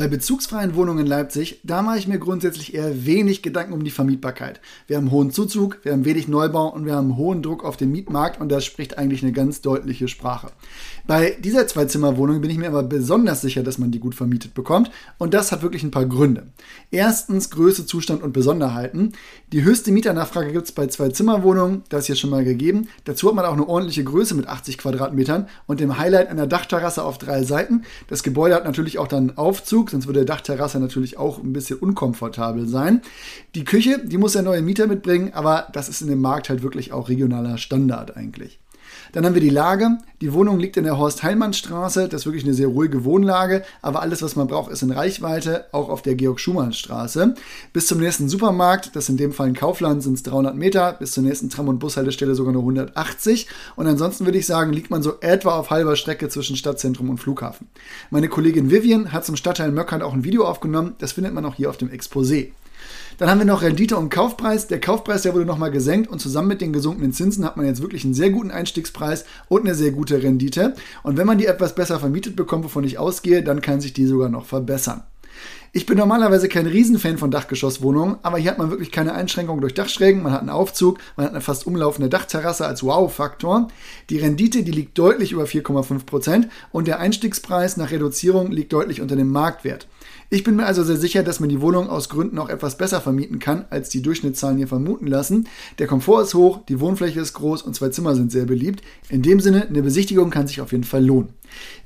Bei bezugsfreien Wohnungen in Leipzig, da mache ich mir grundsätzlich eher wenig Gedanken um die Vermietbarkeit. Wir haben hohen Zuzug, wir haben wenig Neubau und wir haben hohen Druck auf den Mietmarkt und das spricht eigentlich eine ganz deutliche Sprache. Bei dieser Zwei-Zimmer-Wohnung bin ich mir aber besonders sicher, dass man die gut vermietet bekommt und das hat wirklich ein paar Gründe. Erstens Größe, Zustand und Besonderheiten. Die höchste Mieternachfrage gibt es bei Zwei-Zimmer-Wohnungen, das ist hier schon mal gegeben. Dazu hat man auch eine ordentliche Größe mit 80 Quadratmetern und dem Highlight einer Dachterrasse auf drei Seiten. Das Gebäude hat natürlich auch dann Aufzug, sonst würde der Dachterrasse natürlich auch ein bisschen unkomfortabel sein. Die Küche, die muss der neue Mieter mitbringen, aber das ist in dem Markt halt wirklich auch regionaler Standard eigentlich. Dann haben wir die Lage. Die Wohnung liegt in der Horst-Heilmann-Straße. Das ist wirklich eine sehr ruhige Wohnlage. Aber alles, was man braucht, ist in Reichweite, auch auf der Georg-Schumann-Straße. Bis zum nächsten Supermarkt, das ist in dem Fall ein Kaufland, sind es 300 Meter. Bis zur nächsten Tram- und Bushaltestelle sogar nur 180. Und ansonsten würde ich sagen, liegt man so etwa auf halber Strecke zwischen Stadtzentrum und Flughafen. Meine Kollegin Vivian hat zum Stadtteil Möckern auch ein Video aufgenommen. Das findet man auch hier auf dem Exposé. Dann haben wir noch Rendite und Kaufpreis. Der Kaufpreis, der wurde nochmal gesenkt und zusammen mit den gesunkenen Zinsen hat man jetzt wirklich einen sehr guten Einstiegspreis und eine sehr gute Rendite. Und wenn man die etwas besser vermietet bekommt, wovon ich ausgehe, dann kann sich die sogar noch verbessern. Ich bin normalerweise kein Riesenfan von Dachgeschosswohnungen, aber hier hat man wirklich keine Einschränkungen durch Dachschrägen, man hat einen Aufzug, man hat eine fast umlaufende Dachterrasse als Wow-Faktor. Die Rendite, die liegt deutlich über 4,5% und der Einstiegspreis nach Reduzierung liegt deutlich unter dem Marktwert. Ich bin mir also sehr sicher, dass man die Wohnung aus Gründen auch etwas besser vermieten kann, als die Durchschnittszahlen hier vermuten lassen. Der Komfort ist hoch, die Wohnfläche ist groß und zwei Zimmer sind sehr beliebt. In dem Sinne, eine Besichtigung kann sich auf jeden Fall lohnen.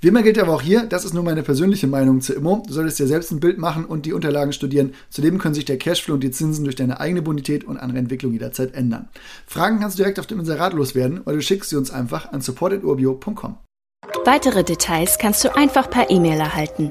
Wie immer gilt aber auch hier, das ist nur meine persönliche Meinung zu Immo. Du solltest dir selbst ein Bild machen und die Unterlagen studieren. Zudem können sich der Cashflow und die Zinsen durch deine eigene Bonität und andere Entwicklung jederzeit ändern. Fragen kannst du direkt auf dem Inserat loswerden oder du schickst sie uns einfach an support.urbio.com. Weitere Details kannst du einfach per E-Mail erhalten.